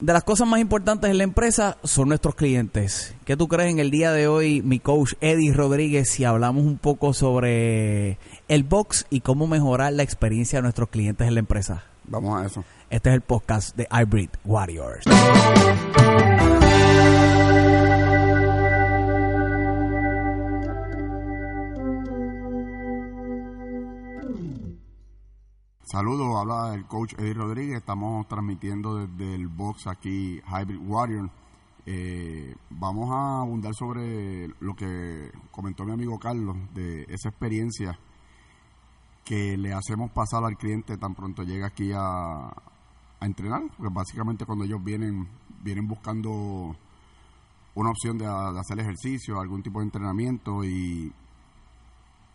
De las cosas más importantes en la empresa son nuestros clientes. ¿Qué tú crees en el día de hoy, mi coach Eddie Rodríguez, si hablamos un poco sobre el box y cómo mejorar la experiencia de nuestros clientes en la empresa? Vamos a eso. Este es el podcast de Hybrid Warriors. Saludos, habla el coach Eddie Rodríguez. Estamos transmitiendo desde el box aquí Hybrid Warrior. Eh, vamos a abundar sobre lo que comentó mi amigo Carlos de esa experiencia que le hacemos pasar al cliente tan pronto llega aquí a, entrenar, porque básicamente cuando ellos vienen vienen buscando una opción de hacer ejercicio, algún tipo de entrenamiento y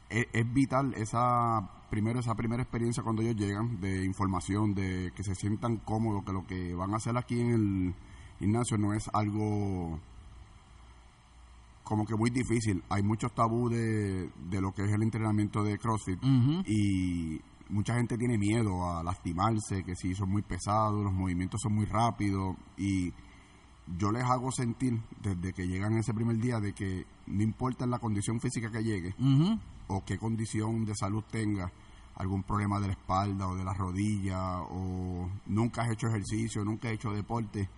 es, es vital esa primero esa primera experiencia cuando ellos llegan de información, de que se sientan cómodos, que lo que van a hacer aquí en el gimnasio no es algo como que muy difícil. Hay muchos tabú de, de lo que es el entrenamiento de CrossFit y mucha gente tiene miedo a lastimarse, que si son muy pesados, los movimientos son muy rápidos. Y yo les hago sentir desde que llegan ese primer día de que no importa la condición física que llegue o qué condición de salud tenga, algún problema de la espalda o de la rodilla o nunca has hecho ejercicio, nunca has hecho deporte,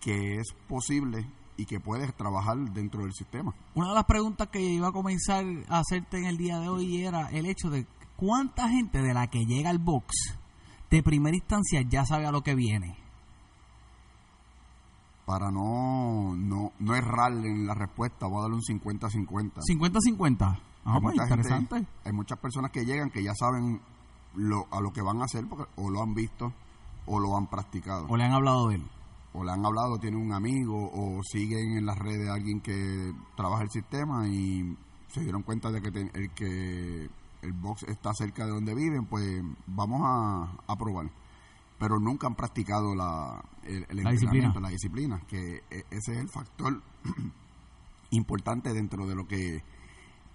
que es posible y que puedes trabajar dentro del sistema. Una de las preguntas que iba a comenzar a hacerte en el día de hoy era el hecho de cuánta gente de la que llega al box de primera instancia ya sabe a lo que viene. Para no, no, no errarle en la respuesta, voy a darle un 50-50. 50-50. Ah, hay, pues, gente- hay muchas personas que llegan que ya saben lo, a lo que van a hacer porque o lo han visto o lo han practicado. O le han hablado de él. o le han hablado, tienen un amigo o siguen en las redes a alguien que trabaja el sistema y se dieron cuenta de que el que el box está cerca de donde viven, pues vamos a, a probar. Pero nunca han practicado la, el, el La disciplina. la disciplina, que e- ese es el factor importante dentro de lo que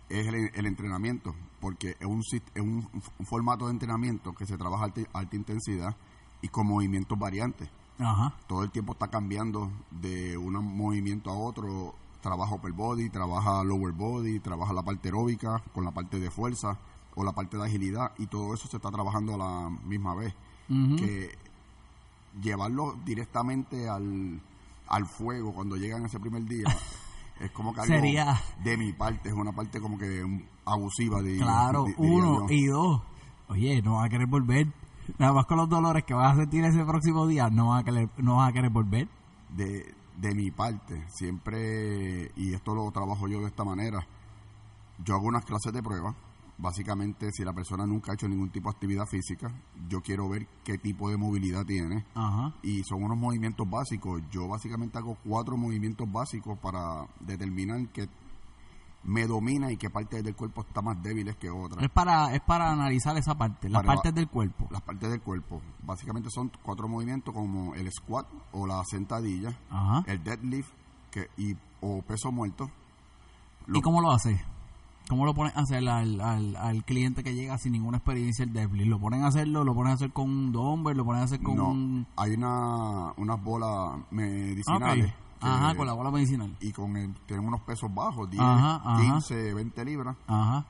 es el, el entrenamiento, porque es un, es un, un formato de entrenamiento que se trabaja a alta, alta intensidad y con movimientos variantes Ajá. todo el tiempo está cambiando de un movimiento a otro. Trabaja upper body, trabaja lower body, trabaja la parte aeróbica con la parte de fuerza o la parte de agilidad y todo eso se está trabajando a la misma vez. Que llevarlo directamente al, al fuego cuando llegan ese primer día es como que algo Sería- de mi parte, es una parte como que abusiva de Claro, uno yo. y dos. Oye, no vas a querer volver. Nada más con los dolores que vas a sentir ese próximo día, no vas a querer, no vas a querer volver. de, de mi parte, siempre, y esto lo trabajo yo de esta manera, yo hago unas clases de prueba. Básicamente, si la persona nunca ha hecho ningún tipo de actividad física, yo quiero ver qué tipo de movilidad tiene. Ajá. Y son unos movimientos básicos. Yo básicamente hago cuatro movimientos básicos para determinar qué me domina y qué parte del cuerpo está más débiles que otras. Es para, es para analizar esa parte, las Para- partes del cuerpo. Las partes del cuerpo. Básicamente son cuatro movimientos como el squat o la sentadilla, Ajá. el deadlift que, y, o peso muerto. ¿Y cómo lo haces? ¿Cómo lo pones a hacer al, al, al cliente que llega sin ninguna experiencia el deadlift? ¿Lo ponen a hacerlo? ¿Lo ponen a hacer con un dumbbell? ¿Lo ponen a hacer con no, un...? hay una, unas bolas Ah, ok. medicinales. que- Ajá, con la bola medicinal. Y con el, tienen unos pesos bajos, 10, Ajá, ajá. 15, 20 libras. Ajá.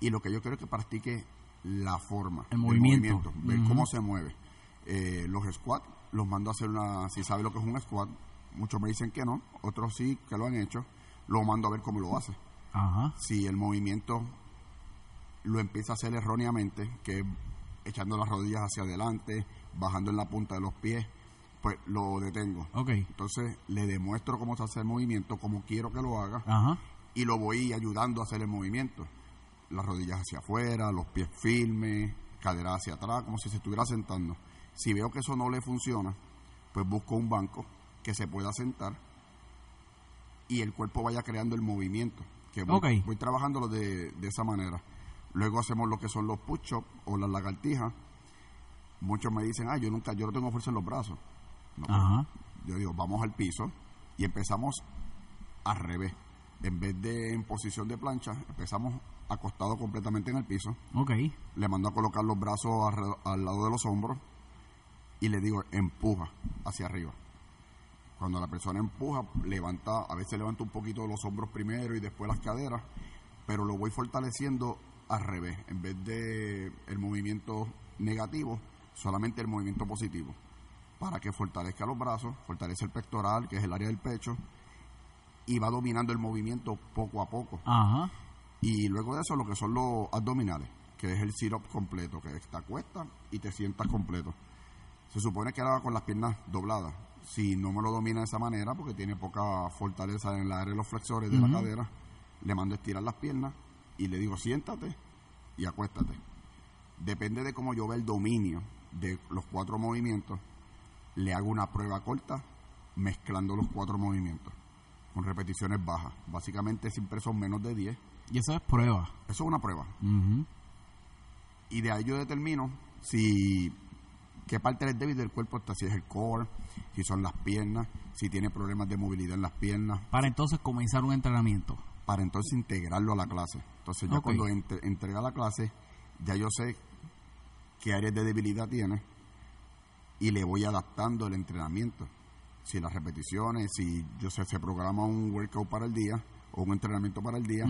Y lo que yo quiero es que practique la forma. El del movimiento. ver cómo se mueve. Eh, los squats, los mando a hacer una... Si sabe lo que es un squat, muchos me dicen que no, otros sí que lo han hecho. Lo mando a ver cómo lo hace. Ajá. si el movimiento lo empieza a hacer erróneamente, que es echando las rodillas hacia adelante, bajando en la punta de los pies, pues lo detengo. Ok. Entonces le demuestro cómo se hace el movimiento, cómo quiero que lo haga, Ajá. y lo voy ayudando a hacer el movimiento. Las rodillas hacia afuera, los pies firmes, cadera hacia atrás, como si se estuviera sentando. Si veo que eso no le funciona, pues busco un banco que se pueda sentar y el cuerpo vaya creando el movimiento. Que voy, Ok. voy trabajándolo de, de esa manera. Luego hacemos lo que son los push-ups o las lagartijas. Muchos me dicen, ah, yo nunca, yo no tengo fuerza en los brazos. No, pues, Ajá. yo digo, vamos al piso y empezamos al revés. En vez de en posición de plancha, empezamos acostado completamente en el piso. Ok. Le mando a colocar los brazos al lado de los hombros y le digo, empuja hacia arriba. Cuando la persona empuja, levanta, a veces levanta un poquito los hombros primero y después las caderas, pero lo voy fortaleciendo al revés. En vez de el movimiento negativo, solamente el movimiento positivo. Para que fortalezca los brazos, fortalece el pectoral, que es el área del pecho, y va dominando el movimiento poco a poco. Ajá. Y luego de eso, lo que son los abdominales, que es el sit-up completo, que está cuesta y te sientas completo. Se supone que haga con las piernas dobladas. Si no me lo domina de esa manera, porque tiene poca fortaleza en la área de los flexores de la cadera, le mando a estirar las piernas y le digo siéntate y acuéstate. Depende de cómo yo vea el dominio de los cuatro movimientos, le hago una prueba corta mezclando los cuatro movimientos con repeticiones bajas. Básicamente siempre son menos de 10. Y eso es prueba. Eso es una prueba. Y de ahí yo determino si qué parte del débil del cuerpo está, si es el core, si son las piernas, si tiene problemas de movilidad en las piernas, Para entonces comenzar un entrenamiento. para entonces integrarlo a la clase. Entonces ya cuando entre- entrega la clase, ya yo sé qué áreas de debilidad tiene y le voy adaptando el entrenamiento. Si las repeticiones, si yo sé, se programa un workout para el día o un entrenamiento para el día,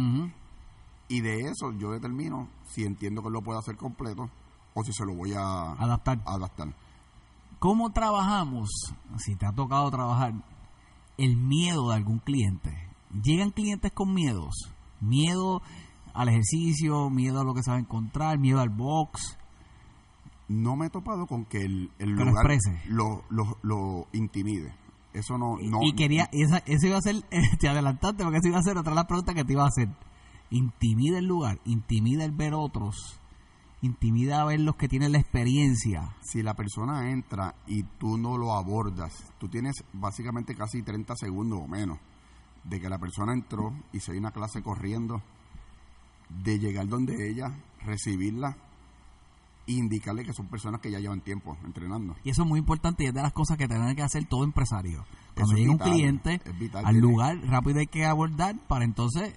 y de eso yo determino si entiendo que lo puedo hacer completo o si se lo voy a Adaptar. adaptar. ¿Cómo trabajamos, si te ha tocado trabajar, el miedo de algún cliente? Llegan clientes con miedos. Miedo al ejercicio, miedo a lo que se va a encontrar, miedo al box. No me he topado con que el, el Que lo lugar lo, lo, lo intimide. Eso no... no y quería, esa, eso iba a ser, te adelantaste porque eso iba a ser otra de las preguntas que te iba a hacer. Intimida el lugar, intimida el ver otros, intimida a ver los que tienen la experiencia. si la persona entra y tú no lo abordas, tú tienes básicamente casi 30 segundos o menos de que la persona entró y se dio una clase corriendo, de llegar donde ella, recibirla, e indicarle que son personas que ya llevan tiempo entrenando. Y eso es muy importante y es de las cosas que tiene que hacer todo empresario. Cuando Eso llega un cliente vital, al tiene- lugar, rápido hay que abordar para entonces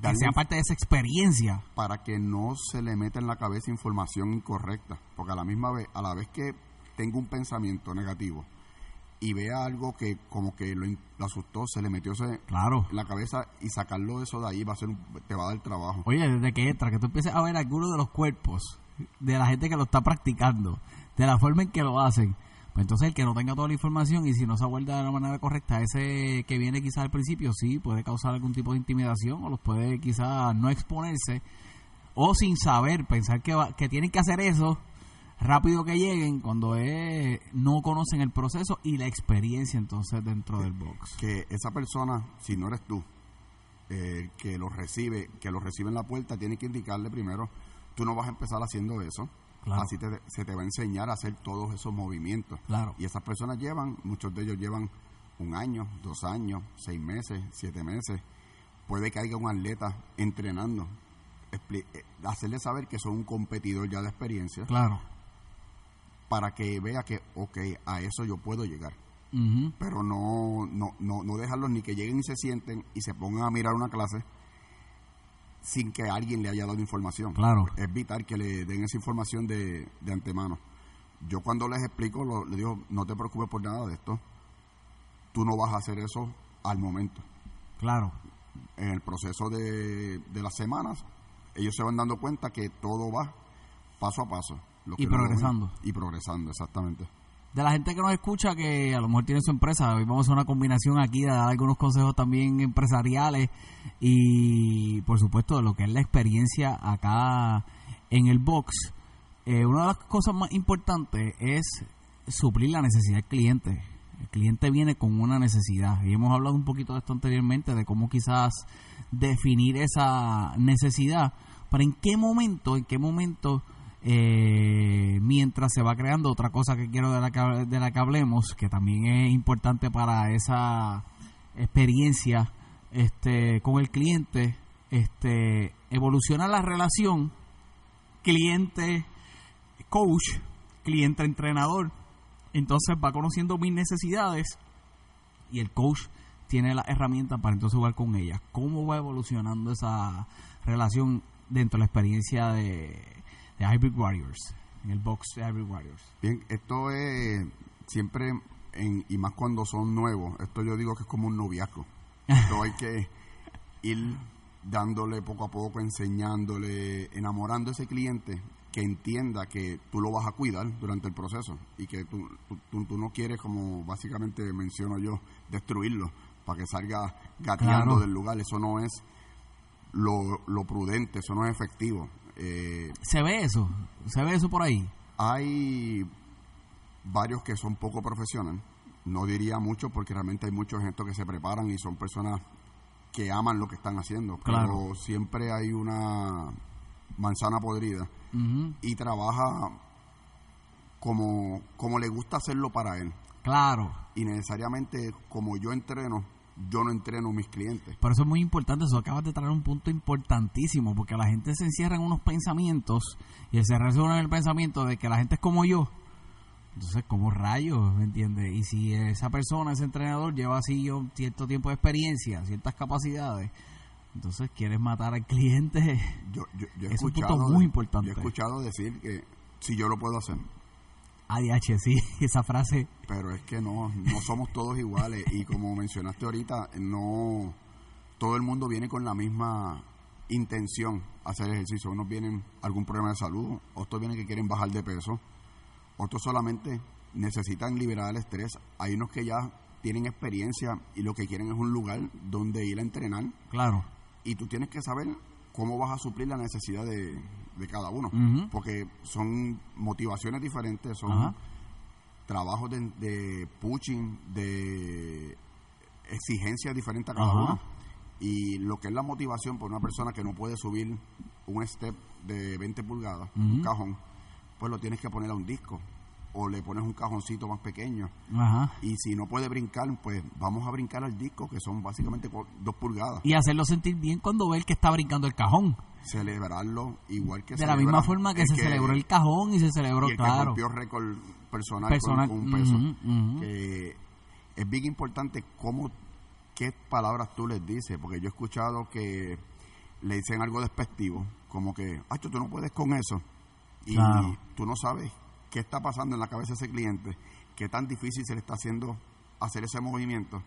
Darle sea parte de esa experiencia. para que no se le meta en la cabeza información incorrecta, porque a la misma vez, a la vez que tenga un pensamiento negativo y vea algo que como que lo, asustó, se le metió ese- Claro. en la cabeza y sacarlo de eso de ahí va a ser un- te va a dar trabajo. Oye, desde que entra, que tú empieces a ver algunos de los cuerpos de la gente que lo está practicando, de la forma en que lo hacen, entonces el que no tenga toda la información y si no se aborda de la manera correcta, ese que viene quizás al principio sí puede causar algún tipo de intimidación o los puede quizás no exponerse o sin saber, pensar que, va- que tienen que hacer eso rápido que lleguen cuando es- no conocen el proceso y la experiencia entonces dentro del box. Que esa persona, si no eres tú, eh, que lo recibe, que lo recibe en la puerta, tiene que indicarle primero, tú no vas a empezar haciendo eso, Claro. así te- se te va a enseñar a hacer todos esos movimientos. Claro. Y esas personas llevan, muchos de ellos llevan un año, dos años, seis meses, siete meses. Puede que haya un atleta entrenando. Eh, hacerle saber que son un competidor ya de experiencia Claro. para que vea que, ok, a eso yo puedo llegar. Pero no, no, no, no dejarlos ni que lleguen y se sienten y se pongan a mirar una clase sin que alguien le haya dado información. Claro. Es vital que le den esa información de, de antemano. Yo cuando les explico, lo- les digo, no te preocupes por nada de esto. Tú no vas a hacer eso al momento. Claro. En el proceso de, de las semanas, ellos se van dando cuenta que todo va paso a paso. Lo Y que progresando. Y progresando, exactamente. De la gente que nos escucha que a lo mejor tiene su empresa, hoy vamos a hacer una combinación aquí de dar algunos consejos también empresariales y por supuesto de lo que es la experiencia acá en el box. Eh, una de las cosas más importantes es suplir la necesidad del cliente. El cliente viene con una necesidad y hemos hablado un poquito de esto anteriormente, de cómo quizás definir esa necesidad, pero en qué momento, en qué momento eh, mientras se va creando otra cosa que quiero de la que, de la que hablemos, que también es importante para esa experiencia este, con el cliente, este, evoluciona la relación cliente coach, cliente entrenador. Entonces va conociendo mis necesidades y el coach tiene las herramientas para entonces jugar con ellas. ¿Cómo va evolucionando esa relación dentro de la experiencia de, de Hybrid Warriors? en el box de Hybrid Warriors? Bien, esto es siempre, en, y más cuando son nuevos, esto yo digo que es como un noviazgo. Esto hay que ir dándole poco a poco, enseñándole, enamorando a ese cliente que entienda que tú lo vas a cuidar durante el proceso y que tú, tú, tú no quieres, como básicamente menciono yo, destruirlo para que salga gateando del lugar. Eso no es lo, lo, prudente, eso no es efectivo. Eh, ¿Se ve eso? ¿Se ve eso por ahí? Hay varios que son poco profesionales. No diría mucho porque realmente hay muchos gente que se preparan y son personas que aman lo que están haciendo. Pero siempre hay una manzana podrida y trabaja como, como le gusta hacerlo para él. Claro. Y necesariamente como yo entreno, yo no entreno a mis clientes. Por eso es muy importante, eso acabas de traer un punto importantísimo, porque la gente se encierra en unos pensamientos y se resuelve en el pensamiento de que la gente es como yo. Entonces, como rayos? ¿Me entiendes? Y si esa persona, ese entrenador, lleva así cierto tiempo de experiencia, ciertas capacidades, entonces, ¿quieres matar al cliente? Yo, yo, yo he es un punto muy importante. Yo he escuchado decir que si yo lo puedo hacer. ADH, sí, esa frase. Pero es que no, no somos todos iguales. y como mencionaste ahorita, no todo el mundo viene con la misma intención a hacer ejercicio. Unos vienen algún problema de salud, otros vienen que quieren bajar de peso, otros solamente necesitan liberar el estrés. Hay unos que ya tienen experiencia y lo que quieren es un lugar donde ir a entrenar. Claro y tú tienes que saber cómo vas a suplir la necesidad de, cada uno, porque son motivaciones diferentes, son trabajos de, de, pushing, de exigencias diferentes a cada uno. Y lo que es la motivación por una persona que no puede subir un step de 20 pulgadas, un cajón, pues lo tienes que poner a un disco o le pones un cajoncito más pequeño. Y si no puede brincar, pues vamos a brincar al disco, que son básicamente dos pulgadas. Y hacerlo sentir bien cuando ve el que está brincando el cajón. Celebrarlo igual que De la misma forma que se celebró el cajón y se celebró, y claro. Que rompió récord personal, Con, un peso. Que es bien importante cómo, qué palabras tú les dices, porque yo he escuchado que le dicen algo despectivo, como que, ay, tú no puedes con eso. Y tú no sabes qué está pasando en la cabeza de ese cliente, qué tan difícil se le está haciendo hacer ese movimiento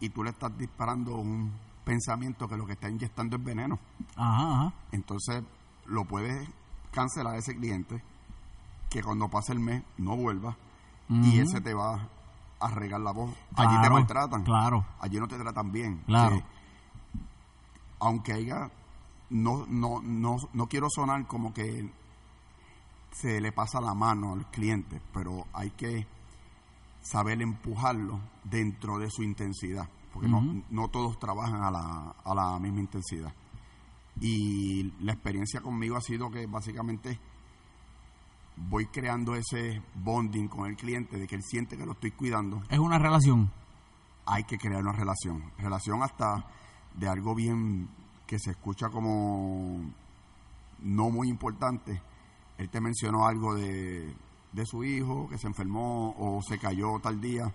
y tú le estás disparando un pensamiento que lo que está inyectando es veneno. Entonces lo puedes cancelar a ese cliente que cuando pase el mes no vuelva y ese te va a regar la voz. Allí te maltratan. Claro. Allí no te tratan bien. Claro. aunque haya no, no, no, no quiero sonar como que se le pasa la mano al cliente, pero hay que saber empujarlo dentro de su intensidad, porque no, no todos trabajan a la, a la misma intensidad. Y la experiencia conmigo ha sido que básicamente voy creando ese bonding con el cliente, de que él siente que lo estoy cuidando. Es una relación. Hay que crear una relación. Relación hasta de algo bien que se escucha como no muy importante, él te mencionó algo de, su hijo que se enfermó o se cayó tal día.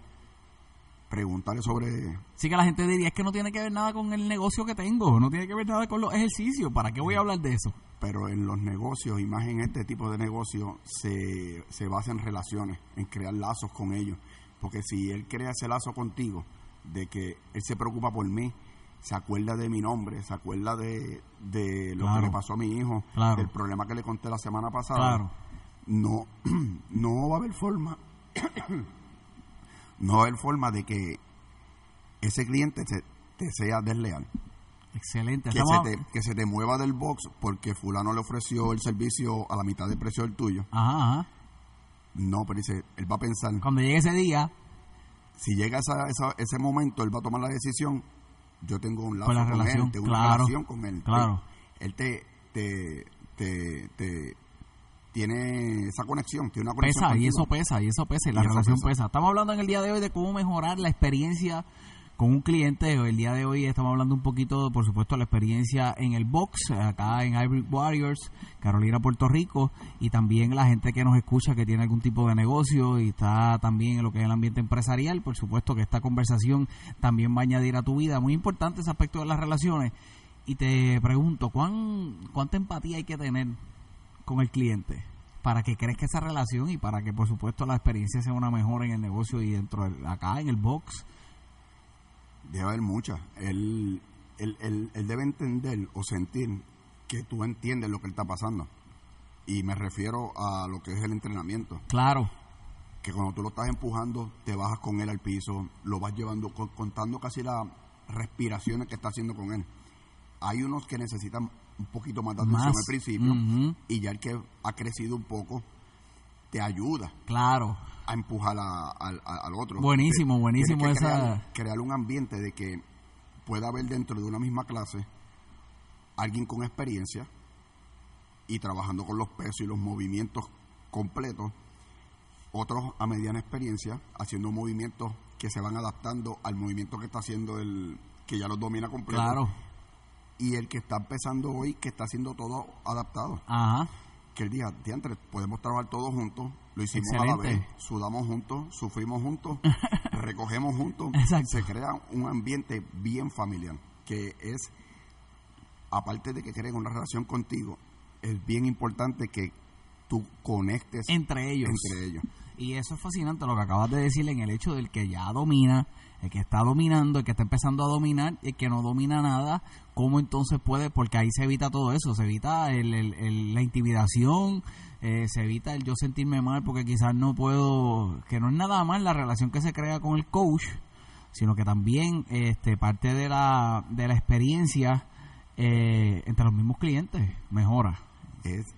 Pregúntale sobre... Sí que la gente diría, es que no tiene que ver nada con el negocio que tengo, no tiene que ver nada con los ejercicios, ¿para qué voy a hablar de eso? Pero en los negocios, y más en este tipo de negocios, se, se basa en relaciones, en crear lazos con ellos. Porque si él crea ese lazo contigo, de que él se preocupa por mí, se acuerda de mi nombre, se acuerda de, de lo que le pasó a mi hijo, del problema que le conté la semana pasada, no, no va a haber forma, no va a haber forma de que ese cliente te, sea desleal. Excelente. Que se, te, que se te mueva del box porque fulano le ofreció el servicio a la mitad del precio del tuyo. Ajá, No, pero dice, él va a pensar... Cuando llegue ese día... Si llega esa, ese momento, él va a tomar la decisión yo tengo un lazo con, relación, él, tengo una relación con él. Claro. Él te, te, te, tiene esa conexión, tiene una conexión. Pesa, y eso pesa, y eso pesa, y la relación pesa. Estamos hablando en el día de hoy de cómo mejorar la experiencia con un cliente. El día de hoy estamos hablando un poquito, por supuesto, la experiencia en el box, acá en Hybrid Warriors, Carolina, Puerto Rico, y también la gente que nos escucha que tiene algún tipo de negocio y está también en lo que es el ambiente empresarial. Por supuesto que esta conversación también va a añadir a tu vida. Muy importante ese aspecto de las relaciones. Y te pregunto, ¿cuán, ¿cuánta empatía hay que tener con el cliente? para que crezca esa relación y para que por supuesto la experiencia sea una mejor en el negocio y dentro de, acá en el box. Debe haber muchas. Él, él, él, él debe entender o sentir que tú entiendes lo que él está pasando. Y me refiero a lo que es el entrenamiento. Claro. Que cuando tú lo estás empujando, te bajas con él al piso, lo vas llevando, con- contando casi las respiraciones que está haciendo con él. Hay unos que necesitan un poquito más de atención Más. al principio y ya el que ha crecido un poco te ayuda Claro. a empujar a- al, a- al otro. Buenísimo, buenísimo esa- Crear, crear un ambiente de que pueda haber dentro de una misma clase alguien con experiencia y trabajando con los pesos y los movimientos completos, otros a mediana experiencia haciendo movimientos que se van adaptando al movimiento que está haciendo el que ya los domina completo Claro. y el que está empezando hoy que está haciendo todo adaptado Ajá. Que el día diantre podemos trabajar todos juntos, lo hicimos a la Excelente. vez, sudamos juntos, sufrimos juntos, recogemos juntos, Exacto. se crea un ambiente bien familiar, que es, aparte de que creen una relación contigo, es bien importante que tú conectes Entre ellos. entre ellos. Y eso es fascinante lo que acabas de decir en el hecho del que ya domina, el que está dominando, el que está empezando a dominar, el que no domina nada, ¿cómo entonces puede? Porque ahí se evita todo eso, se evita la intimidación, eh, se evita el yo sentirme mal porque quizás no puedo, que no es nada más la relación que se crea con el coach, sino que también este parte de la, de la experiencia eh, entre los mismos clientes mejora. Es,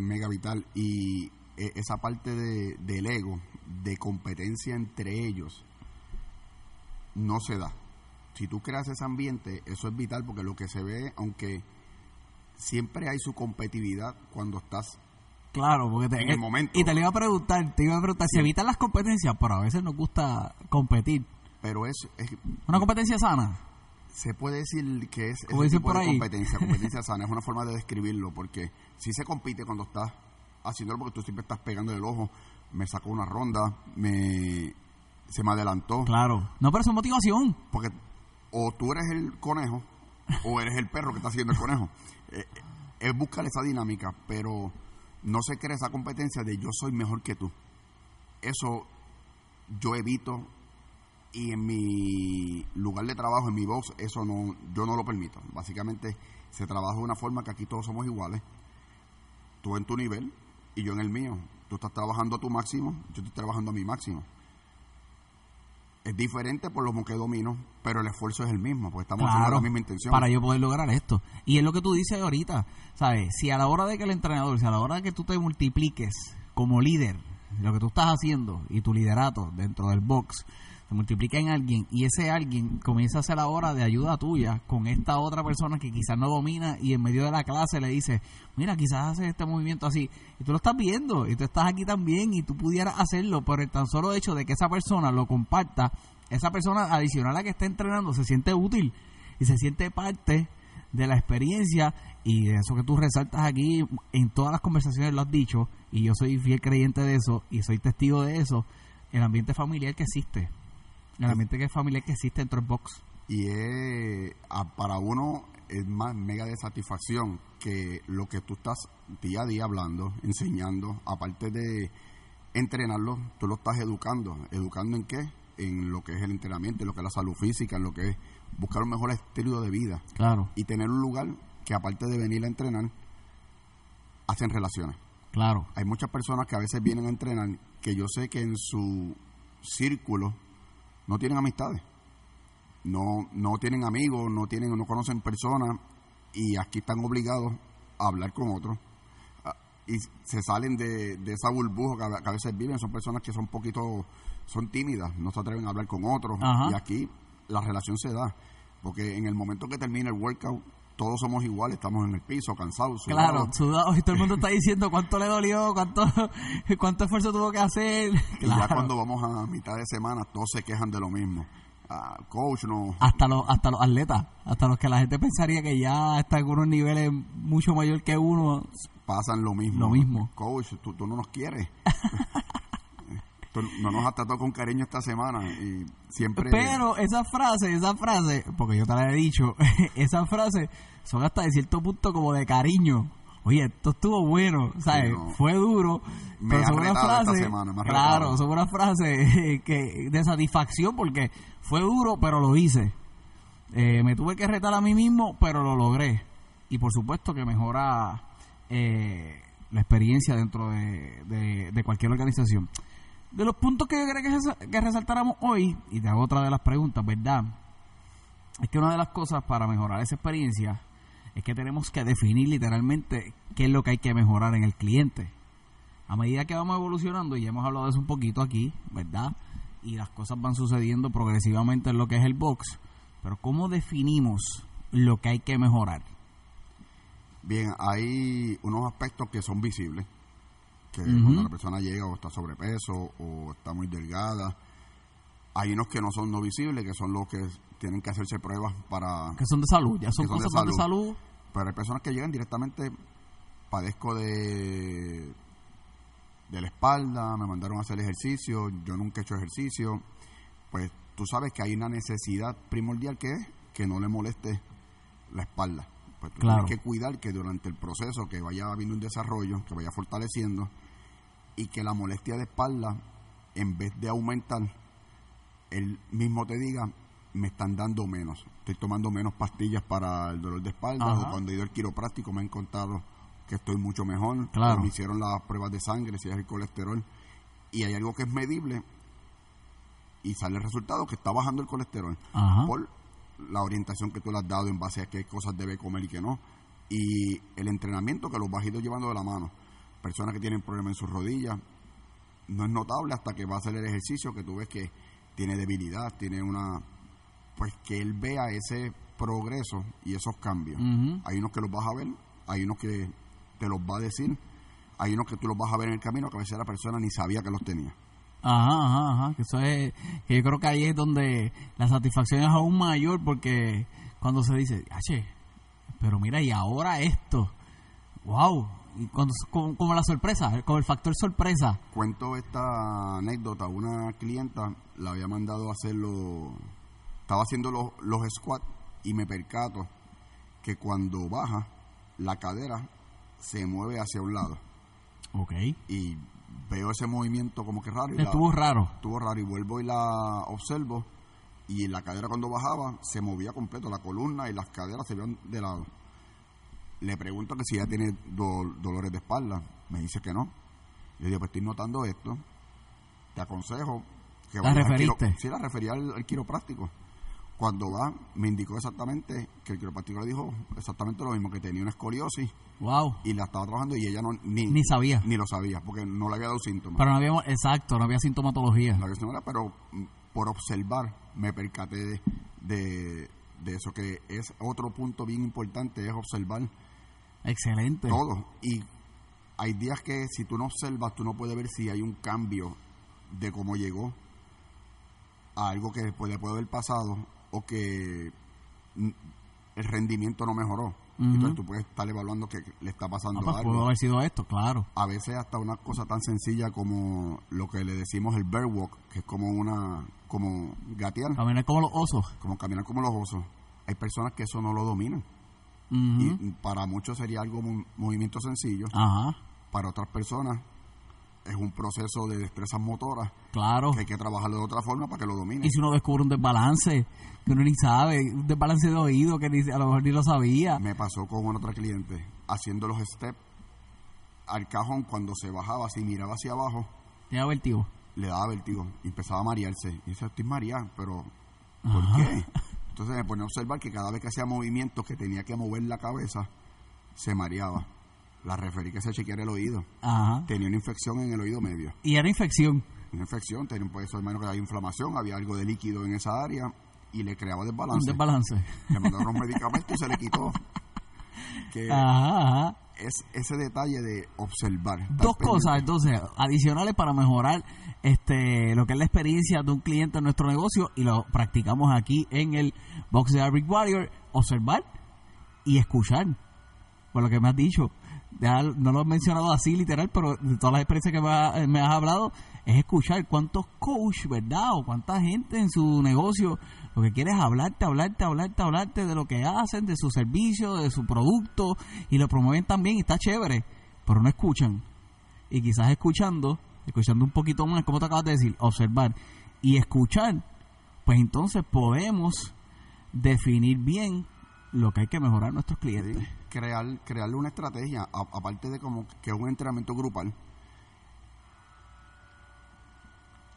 mega vital y e- esa parte de, del ego, de competencia entre ellos, no se da. Si tú creas ese ambiente, eso es vital porque lo que se ve, aunque siempre hay su competitividad cuando estás Claro, porque te, En el momento. Y te lo iba a preguntar, te iba a preguntar, se evitan las competencias, pero a veces nos gusta competir. pero es, es- Una competencia sana. se puede decir que es ese tipo por de ahí. competencia, competencia sana, es una forma de describirlo, porque si se compite cuando estás haciéndolo porque tú siempre estás pegando el ojo, me sacó una ronda, me se me adelantó, Claro. No, pero eso es motivación. porque o tú eres el conejo o eres el perro que está siguiendo el conejo. Eh, eh, es buscar esa dinámica, pero no se crea esa competencia de yo soy mejor que tú. Eso yo evito y en mi lugar de trabajo, en mi box, eso no, yo no lo permito. Básicamente se trabaja de una forma que aquí todos somos iguales. Tú en tu nivel y yo en el mío. Tú estás trabajando a tu máximo, yo estoy trabajando a mi máximo. Es diferente por lo que domino, pero el esfuerzo es el mismo, porque estamos haciendo Claro. la misma intención. Para yo poder lograr esto. Y es lo que tú dices ahorita, ¿sabes? Si a la hora de que el entrenador, si a la hora de que tú te multipliques como líder, lo que tú estás haciendo y tu liderato dentro del box, se multiplica en alguien y ese alguien comienza a ser la hora de ayuda tuya con esta otra persona que quizás no domina y en medio de la clase le dice, mira, quizás haces este movimiento así y tú lo estás viendo y tú estás aquí también y tú pudieras hacerlo por el tan solo hecho de que esa persona lo comparta, esa persona adicional a que está entrenando se siente útil y se siente parte de la experiencia y de eso que tú resaltas aquí en todas las conversaciones lo has dicho y yo soy fiel creyente de eso y soy testigo de eso el ambiente familiar que existe el ambiente que familiar que existe dentro del box y es, a- para uno es más mega de satisfacción que lo que tú estás día a día hablando, enseñando, aparte de entrenarlo, tú lo estás educando. ¿Educando en qué? En lo que es el entrenamiento, en lo que es la salud física, en lo que es buscar un mejor estilo de vida claro y tener un lugar que aparte de venir a entrenar, hacen relaciones. claro Hay muchas personas que a veces vienen a entrenar que yo sé que en su círculo no tienen amistades, no, no tienen amigos, no tienen, no conocen personas y aquí están obligados a hablar con otros. Ah, y se salen de, de esa burbuja que a, que a veces viven, son personas que son poquito, son tímidas, no se atreven a hablar con otros. Ajá. y aquí la relación se da, porque en el momento que termina el workout todos somos iguales, estamos en el piso, cansados, sudados, Claro, sudado, y todo el mundo está diciendo cuánto le dolió, cuánto, cuánto esfuerzo tuvo que hacer. Y ya Claro. cuando vamos a mitad de semana, todos se quejan de lo mismo. Ah, coach, no. Hasta los, hasta los atletas, hasta los que la gente pensaría que ya están en unos niveles mucho mayor que uno. Pasan lo mismo. Lo mismo. Coach, tú, tú no nos quieres. No nos has tratado con cariño esta semana y siempre. Pero esa frase, esa frase, porque yo te la he dicho, esas frases son hasta de cierto punto como de cariño. Oye, esto estuvo bueno, ¿sabes? Sí, no. Fue duro, Me pero ha son unas frases, ha claro, son unas frases que de satisfacción porque fue duro, pero lo hice. Eh, me tuve que retar a mí mismo, pero lo logré. Y por supuesto que mejora eh, la experiencia dentro de, de- de cualquier organización. De los puntos que yo quería que, res- que resaltáramos hoy, y te hago otra de las preguntas, ¿verdad? Es que una de las cosas para mejorar esa experiencia es que tenemos que definir literalmente qué es lo que hay que mejorar en el cliente. A medida que vamos evolucionando, y ya hemos hablado de eso un poquito aquí, ¿verdad? Y las cosas van sucediendo progresivamente en lo que es el box. Pero ¿cómo definimos lo que hay que mejorar? Bien, hay unos aspectos que son visibles, que cuando la persona llega o está sobrepeso o está muy delgada, hay unos que no son no visibles, que son los que tienen que hacerse pruebas para... Que son de salud, ya son de cosas más de salud. salud. Pero hay personas que llegan directamente, padezco de, de la espalda, me mandaron a hacer ejercicio, yo nunca he hecho ejercicio, pues tú sabes que hay una necesidad primordial que es que no le moleste la espalda. Pues tú Claro. tienes que cuidar que durante el proceso que vaya habiendo un desarrollo, que vaya fortaleciendo, y que la molestia de espalda, en vez de aumentar, él mismo te diga, me están dando menos. Estoy tomando menos pastillas para el dolor de espalda. Ajá. O cuando he ido al quiropráctico me han contado que estoy mucho mejor. Claro. Me hicieron las pruebas de sangre, si es el colesterol. Y hay algo que es medible y sale el resultado que está bajando el colesterol. Ajá. Por la orientación que tú le has dado en base a qué cosas debe comer y qué no. Y el entrenamiento que los vas llevando de la mano. Personas que tienen problemas en sus rodillas, no es notable hasta que va a hacer el ejercicio que tú ves que tiene debilidad, tiene una pues que él vea ese progreso y esos cambios. Hay unos que los vas a ver, hay unos que te los va a decir, hay unos que tú los vas a ver en el camino que a veces la persona ni sabía que los tenía. Ajá, ajá, ajá. Que eso es, que yo creo que ahí es donde la satisfacción es aún mayor porque cuando se dice, che, pero mira, y ahora esto, wow, y cuando, como, como la sorpresa, como el factor sorpresa. Cuento esta anécdota, una clienta la había mandado a hacerlo, estaba haciendo los, los squats y me percato que cuando baja la cadera se mueve hacia un lado Ok. y veo ese movimiento como que raro y la- Estuvo raro. estuvo raro y vuelvo y la observo y la cadera cuando bajaba se movía completo, la columna y las caderas se veían de lado. Le pregunto que si ella tiene do- dolores de espalda, me dice que no. Le digo, pues estoy notando esto, te aconsejo que ¿La al referiste? Sí, la referí al, al quiropráctico. Cuando va, me indicó exactamente que el quiropráctico le dijo exactamente lo mismo, que tenía una escoliosis Wow. y la estaba trabajando y ella no ni, Ni sabía. ni lo sabía, porque no le había dado síntomas. Pero no había, exacto, no había sintomatología. Cuestión era, pero mm, por observar me percaté de, de, de eso, que es otro punto bien importante, es observar Excelente. todo. Y hay días que si tú no observas, tú no puedes ver si hay un cambio de cómo llegó a algo que después le puede haber pasado o que el rendimiento no mejoró. Ujú. Entonces tú puedes estar evaluando que le está pasando Ah, pues algo pudo haber sido esto, claro. a veces hasta una cosa tan sencilla como lo que le decimos el bear walk, que es como una como gatear, Caminar como los osos. como caminar como los osos. Hay personas que eso no lo dominan y para muchos sería algo un movimiento sencillo, Ajá, para otras personas es un proceso de destrezas motoras claro. que hay que trabajarlo de otra forma para que lo domine. Y si uno descubre un desbalance que uno ni sabe, un desbalance de oído que ni, a lo mejor ni lo sabía. Me pasó con una otra cliente haciendo los steps al cajón cuando se bajaba, si miraba hacia abajo, Tenía vertigo. le daba vértigo y empezaba a marearse. Y dice, estoy mareada, pero ¿por Ajá. qué? Entonces me ponía a observar que cada vez que hacía movimientos que tenía que mover la cabeza, se mareaba. La referí que se chequeara el oído. Ajá. Tenía una infección en el oído medio. Y era infección. Una infección, tenía un peso menos que había inflamación, había algo de líquido en esa área y le creaba Un desbalance. desbalance. Le mandaron medicamentos y se le quitó. Que Ajá, ajá. es ese detalle de observar. Dos cosas, entonces, adicionales para mejorar este lo que es la experiencia de un cliente en nuestro negocio y lo practicamos aquí en el Box de Arbic Warrior, observar y escuchar. Por lo que me has dicho, no lo he mencionado así literal, pero de todas las experiencias que me, has hablado, es escuchar cuántos coach, ¿verdad? O cuánta gente en su negocio lo que quiere es hablarte, hablarte, hablarte, hablarte de lo que hacen, de su servicio, de su producto, y lo promueven también y está chévere, pero no escuchan. Y quizás escuchando, escuchando un poquito más, como te acabas de decir, observar y escuchar, pues entonces podemos definir bien lo que hay que mejorar nuestros clientes. crear, crearle una estrategia, aparte de como que es un entrenamiento grupal,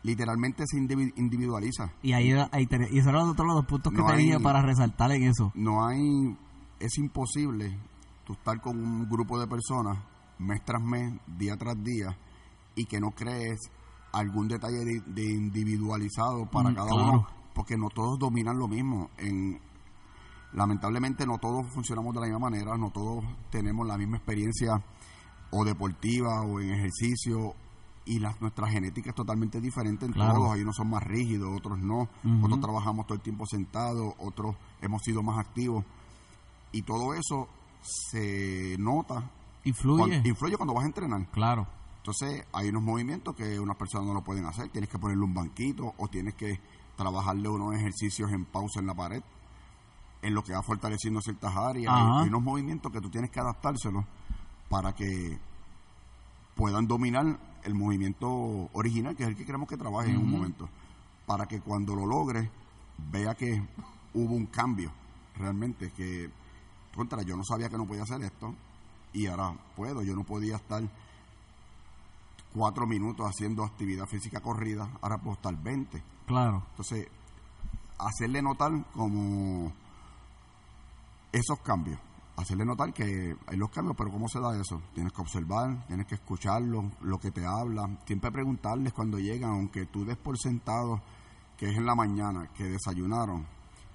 literalmente se individualiza. Y ahí, ahí y esos eran otros los puntos que tenía para resaltar en eso. No hay, es imposible tú estar con un grupo de personas mes tras mes, día tras día, y que no crees algún detalle de, individualizado para mm, cada uno, porque no todos dominan lo mismo. En, lamentablemente no todos funcionamos de la misma manera, no todos tenemos la misma experiencia o deportiva o en ejercicio y la, nuestra genética es totalmente diferente en todos. Hay unos son más rígidos, otros no. Otros trabajamos todo el tiempo sentados, otros hemos sido más activos. Y todo eso se nota. Influye. Cuando, influye cuando vas a entrenar. Claro. Entonces, hay unos movimientos que unas personas no lo pueden hacer. Tienes que ponerle un banquito o tienes que trabajarle unos ejercicios en pausa en la pared, en lo que va fortaleciendo ciertas áreas. Hay, unos movimientos que tú tienes que adaptárselos para que puedan dominar el movimiento original, que es el que queremos que trabaje en un momento, para que cuando lo logre vea que hubo un cambio realmente, que contra, yo no sabía que no podía hacer esto y ahora puedo, yo no podía estar cuatro minutos haciendo actividad física corrida, ahora puedo estar 20. Claro. Entonces, hacerle notar como esos cambios hacerle notar que hay los cambios, pero ¿cómo se da eso? Tienes que observar, tienes que escucharlo, lo que te hablan, siempre preguntarles cuando llegan, aunque tú des por sentado que es en la mañana, que desayunaron,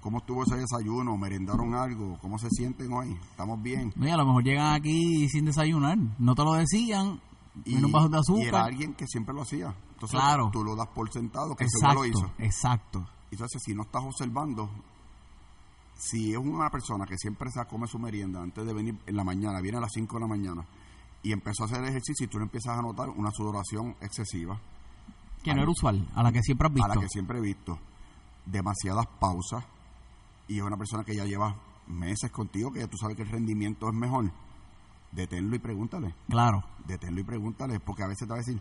¿cómo estuvo ese desayuno? ¿Merendaron algo? ¿Cómo se sienten hoy? ¿Estamos bien? Mira, a lo mejor llegan aquí sin desayunar, no te lo decían, y, un bajo de azúcar. Y era alguien que siempre lo hacía. Entonces claro. tú lo das por sentado que exacto, lo hizo. Exacto. Entonces, si no estás observando, si es una persona que siempre se come su merienda antes de venir en la mañana, viene a las 5 de la mañana y empezó a hacer ejercicio y tú le empiezas a notar una sudoración excesiva. Que no era usual, a la que siempre has visto. A la que siempre he visto. Demasiadas pausas y es una persona que ya lleva meses contigo, que ya tú sabes que el rendimiento es mejor. Deténlo y pregúntale. Claro. Deténlo y pregúntale, porque a veces te va a decir,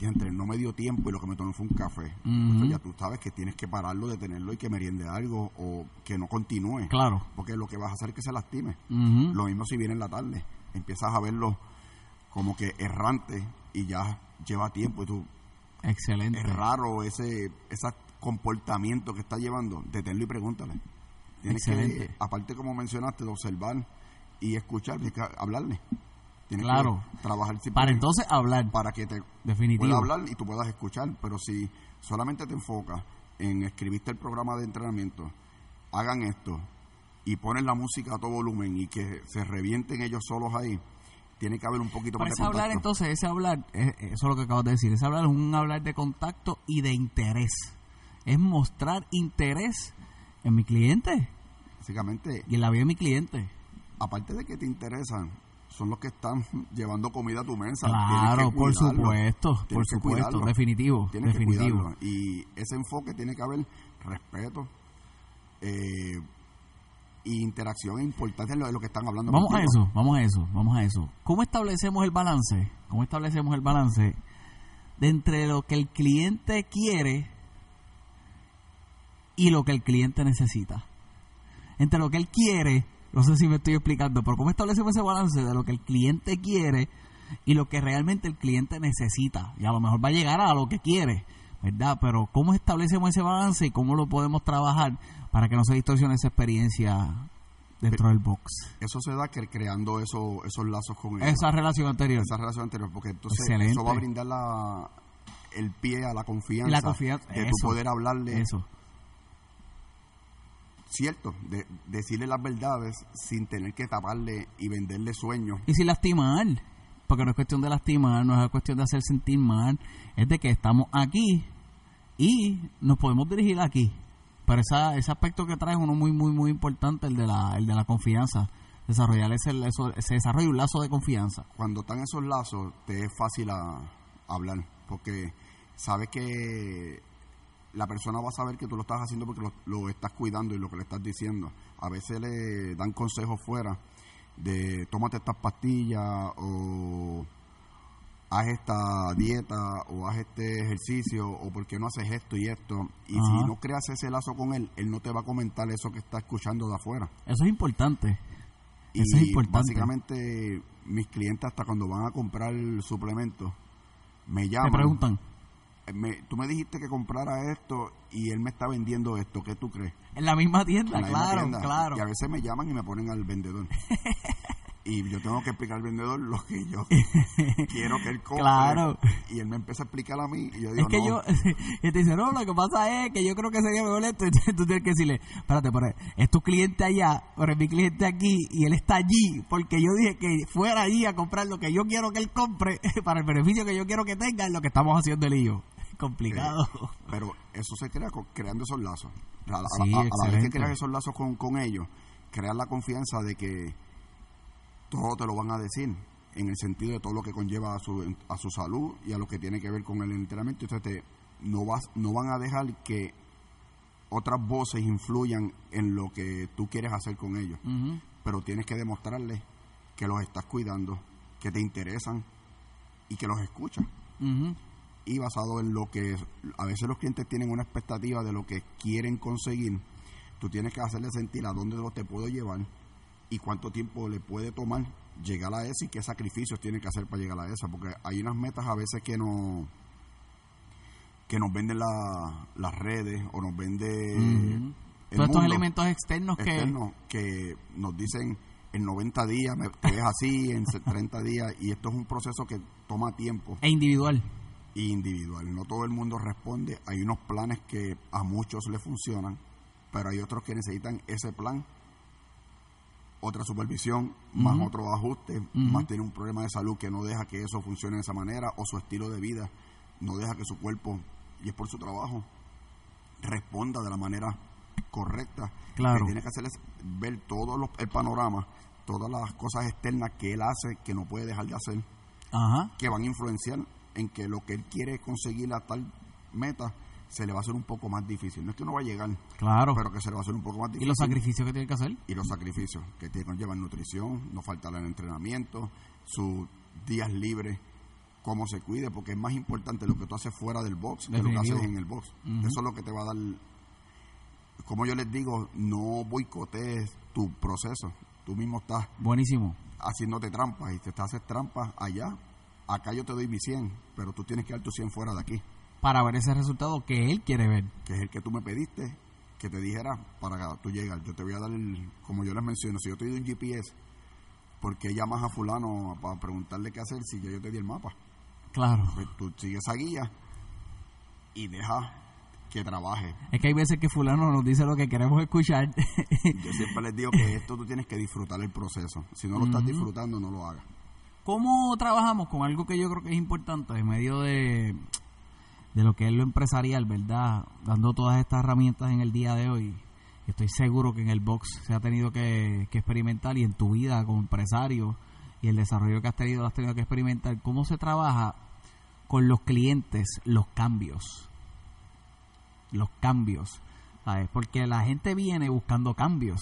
entre no me dio tiempo y lo que me tomé fue un café. Entonces ya tú sabes que tienes que pararlo, detenerlo y que meriende algo o que no continúe. Claro. Porque lo que vas a hacer es que se lastime. Lo mismo si viene en la tarde. Empiezas a verlo como que errante y ya lleva tiempo y tú... Excelente. Es raro ese, ese comportamiento que está llevando. Deténlo y pregúntale. Tienes Excelente. que, aparte como mencionaste, de observar y escuchar, hablarle claro. trabajar para entonces hablar. Para que te Definitivo. pueda hablar y tú puedas escuchar. Pero si solamente te enfocas en escribiste el programa de entrenamiento, hagan esto y ponen la música a todo volumen y que se revienten ellos solos ahí, tiene que haber un poquito más de hablar entonces, ese hablar, eso es lo que acabas de decir, ese hablar es un hablar de contacto y de interés. Es mostrar interés en mi cliente. Básicamente. Y en la vida de mi cliente. Aparte de que te interesan, son los que están llevando comida a tu mesa. Claro, por supuesto, por supuesto, definitivo, definitivo. y ese enfoque tiene que haber respeto eh, interacción importante en lo, de lo que están hablando. Vamos a eso, vamos a eso, vamos a eso. ¿Cómo establecemos el balance? ¿Cómo establecemos el balance de entre lo que el cliente quiere y lo que el cliente necesita? Entre lo que él quiere no sé si me estoy explicando, pero ¿cómo establecemos ese balance de lo que el cliente quiere y lo que realmente el cliente necesita? Y a lo mejor va a llegar a lo que quiere, ¿verdad? Pero ¿cómo establecemos ese balance y cómo lo podemos trabajar para que no se distorsione esa experiencia dentro del box? Eso se da creando eso, esos lazos con él. Esa relación anterior. Esa relación anterior, porque entonces eso va a brindar la, el pie a la confianza, la confianza de tu poder hablarle. Eso cierto, de decirle las verdades sin tener que taparle y venderle sueños. Y sin lastimar, porque no es cuestión de lastimar, no es cuestión de hacer sentir mal, es de que estamos aquí y nos podemos dirigir aquí. Pero esa, ese aspecto que trae uno muy, muy, muy importante, el de la, el de la confianza. desarrollar ese, eso, se desarrolla un lazo de confianza. Cuando están esos lazos, te es fácil a, hablar, porque sabes que la persona va a saber que tú lo estás haciendo porque lo, lo, estás cuidando y lo que le estás diciendo. A veces le dan consejos fuera de tómate estas pastillas o haz esta dieta o haz este ejercicio o por qué no haces esto y esto. Y si no creas ese lazo con él, él no te va a comentar eso que está escuchando de afuera. Eso es importante. Y eso es importante. básicamente mis clientes hasta cuando van a comprar el suplemento me llaman. Me preguntan. Me, tú me dijiste que comprara esto y él me está vendiendo esto, ¿qué tú crees? En la misma tienda, claro, claro. Y a veces me llaman y me ponen al vendedor. y yo tengo que explicar al vendedor lo que yo quiero que él compre. Claro. Y él me empieza a explicar a mí y yo digo, es que no. yo, y te dice, no, lo que pasa es que yo creo que sería mejor esto. Y tú tienes que decirle, espérate, pero es tu cliente allá, pero es mi cliente aquí y él está allí porque yo dije que fuera allí a comprar lo que yo quiero que él compre para el beneficio que yo quiero que tenga en lo que estamos haciendo el hijo. Complicado. pero eso se crea creando esos lazos. A, la vez que creas esos lazos con, con ellos, creas la confianza de que todo te lo van a decir en el sentido de todo lo que conlleva a su, a su salud y a lo que tiene que ver con el entrenamiento. Entonces, no, vas, no van a dejar que otras voces influyan en lo que tú quieres hacer con ellos. Pero tienes que demostrarles que los estás cuidando, que te interesan y que los escuchas. Y basado en lo que a veces los clientes tienen una expectativa de lo que quieren conseguir, tú tienes que hacerles sentir a dónde te puedo llevar y cuánto tiempo le puede tomar llegar a esa y qué sacrificios tiene que hacer para llegar a esa, porque hay unas metas a veces que no que nos venden las redes o nos vende todos estos elementos externos, que nos dicen en 90 días me ves así, en 30 días y esto es un proceso que toma tiempo. E individual individual, no todo el mundo responde, hay unos planes que a muchos le funcionan, pero hay otros que necesitan ese plan otra supervisión, más otro ajuste, más tiene un problema de salud que no deja que eso funcione de esa manera, o su estilo de vida no deja que su cuerpo, y es por su trabajo, responda de la manera correcta. Claro. tiene que hacerles ver todo el panorama, todas las cosas externas que él hace que no puede dejar de hacer, que van a influenciar en que lo que él quiere conseguir a tal meta se le va a hacer un poco más difícil. No es que no va a llegar, claro. pero que se le va a hacer un poco más difícil. ¿Y los sacrificios que tiene que hacer? Y los sacrificios que tiene que llevar nutrición, no faltar el entrenamiento, sus días libres, cómo se cuide, porque es más importante lo que tú haces fuera del box que lo que haces en el box. Eso es lo que te va a dar, como yo les digo, no boicotees tu proceso. Tú mismo estás buenísimo haciéndote trampas y te estás haciendo trampas allá. Acá yo te doy mi 100, pero tú tienes que dar tu 100 fuera de aquí para ver ese resultado que él quiere ver. Que es el que tú me pediste, que te dijera para que tú llegas. Yo te voy a dar, el, como yo les menciono, si yo te doy un GPS, ¿por qué llamas a fulano para preguntarle qué hacer si yo te di el mapa? Claro. Pues tú sigues esa guía y deja que trabaje. Es que hay veces que fulano nos dice lo que queremos escuchar. yo siempre les digo que esto tú tienes que disfrutar el proceso. Si no lo estás disfrutando, no lo hagas. ¿Cómo trabajamos con algo que yo creo que es importante en medio de de lo que es lo empresarial, ¿verdad? Dando todas estas herramientas en el día de hoy. Estoy seguro que en el box se ha tenido que, experimentar y en tu vida como empresario y el desarrollo que has tenido, lo has tenido que experimentar. ¿Cómo se trabaja con los clientes los cambios? Los cambios, ¿sabes? Porque la gente viene buscando cambios.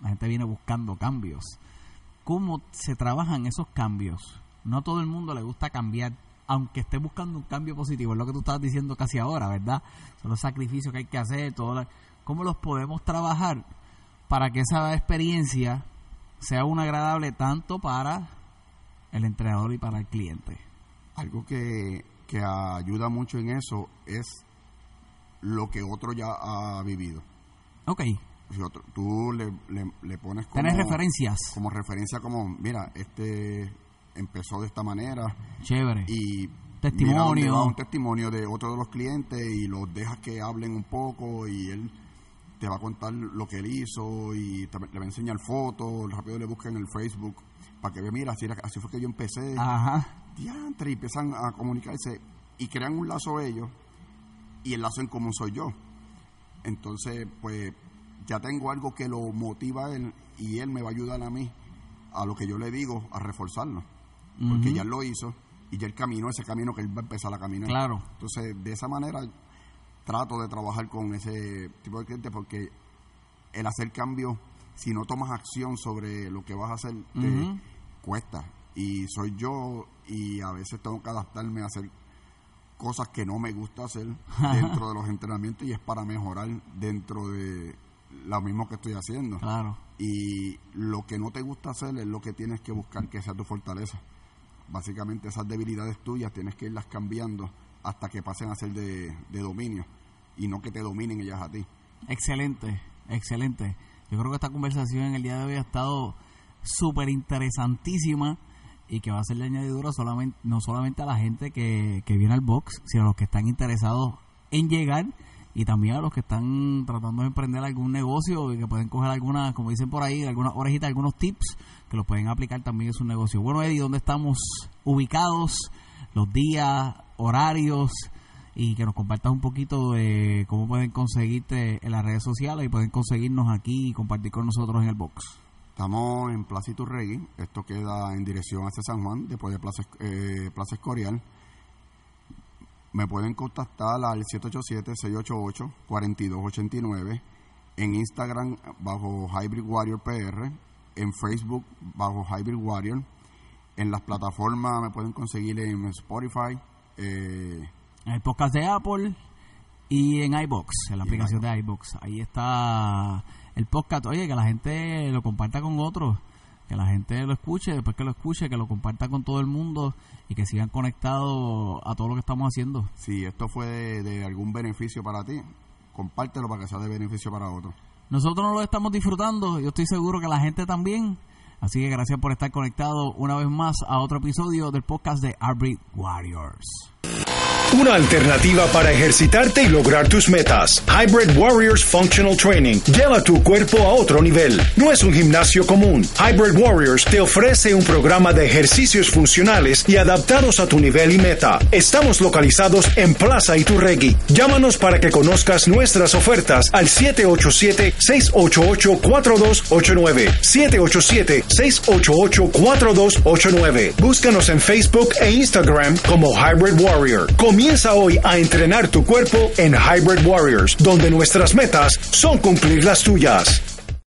La gente viene buscando cambios. ¿Cómo se trabajan esos cambios? No a todo el mundo le gusta cambiar aunque esté buscando un cambio positivo, es lo que tú estabas diciendo casi ahora, ¿verdad? Son los sacrificios que hay que hacer, todo cómo los podemos trabajar para que esa experiencia sea una agradable tanto para el entrenador y para el cliente. Algo que, que ayuda mucho en eso es lo que otro ya ha vivido. Ok. Si otro, tú le, le, pones como... Tienes referencias. Como referencia como, mira, este empezó de esta manera. Chévere. Y testimonio. un testimonio de otro de los clientes y los dejas que hablen un poco y él te va a contar lo que él hizo y le va a enseñar fotos, rápido le busca en el Facebook para que vea, mira, así, así fue que yo empecé. Ajá. y empiezan a comunicarse y crean un lazo ellos y el lazo en común soy yo. Entonces, pues ya tengo algo que lo motiva a él y él me va a ayudar a mí a lo que yo le digo, a reforzarlo. Porque ya lo hizo y ya él caminó ese camino que él va a empezar a caminar. Claro. Entonces, de esa manera trato de trabajar con ese tipo de cliente porque el hacer cambio, si no tomas acción sobre lo que vas a hacer, te cuesta. Y soy yo y a veces tengo que adaptarme a hacer cosas que no me gusta hacer dentro de los entrenamientos y es para mejorar dentro de lo mismo que estoy haciendo. Claro. Y lo que no te gusta hacer es lo que tienes que buscar que sea tu fortaleza. Básicamente esas debilidades tuyas tienes que irlas cambiando hasta que pasen a ser de, de dominio y no que te dominen ellas a ti. Excelente, excelente. Yo creo que esta conversación en el día de hoy ha estado súper interesantísima y que va a ser de añadidura solamente, no solamente a la gente que, que viene al box, sino a los que están interesados en llegar y también a los que están tratando de emprender algún negocio y que pueden coger algunas, como dicen por ahí, algunas orejitas, algunos tips que los pueden aplicar también en su negocio. Bueno, Eddie, ¿dónde estamos ubicados? Los días, horarios y que nos compartas un poquito de cómo pueden conseguirte en las redes sociales y pueden conseguirnos aquí y compartir con nosotros en el box. Estamos en Plaza Iturregui, esto queda en dirección hacia San Juan, después de Plaza, eh, Plaza Escorial. Me pueden contactar al 787-688-4289, en Instagram bajo Hybrid Warrior PR, en Facebook bajo Hybrid Warrior, en las plataformas me pueden conseguir en Spotify, eh, en el podcast de Apple y en iBox, en la aplicación de iBox. Ahí está el podcast. Oye, que la gente lo comparta con otros, que la gente lo escuche, después que lo escuche, que lo comparta con todo el mundo y que sigan conectados a todo lo que estamos haciendo. Si esto fue de, algún beneficio para ti, compártelo para que sea de beneficio para otros. Nosotros no lo estamos disfrutando, yo estoy seguro que la gente también. Así que gracias por estar conectado una vez más a otro episodio del podcast de Arbit Warriors. Una alternativa para ejercitarte y lograr tus metas. Hybrid Warriors Functional Training lleva tu cuerpo a otro nivel. No es un gimnasio común. Hybrid Warriors te ofrece un programa de ejercicios funcionales y adaptados a tu nivel y meta. Estamos localizados en Plaza Iturregui. Llámanos para que conozcas nuestras ofertas al 787-688-4289. 787-688-4289. Búscanos en Facebook e Instagram como Hybrid Warrior. Comienza hoy a entrenar tu cuerpo en Hybrid Warriors, donde nuestras metas son cumplir las tuyas.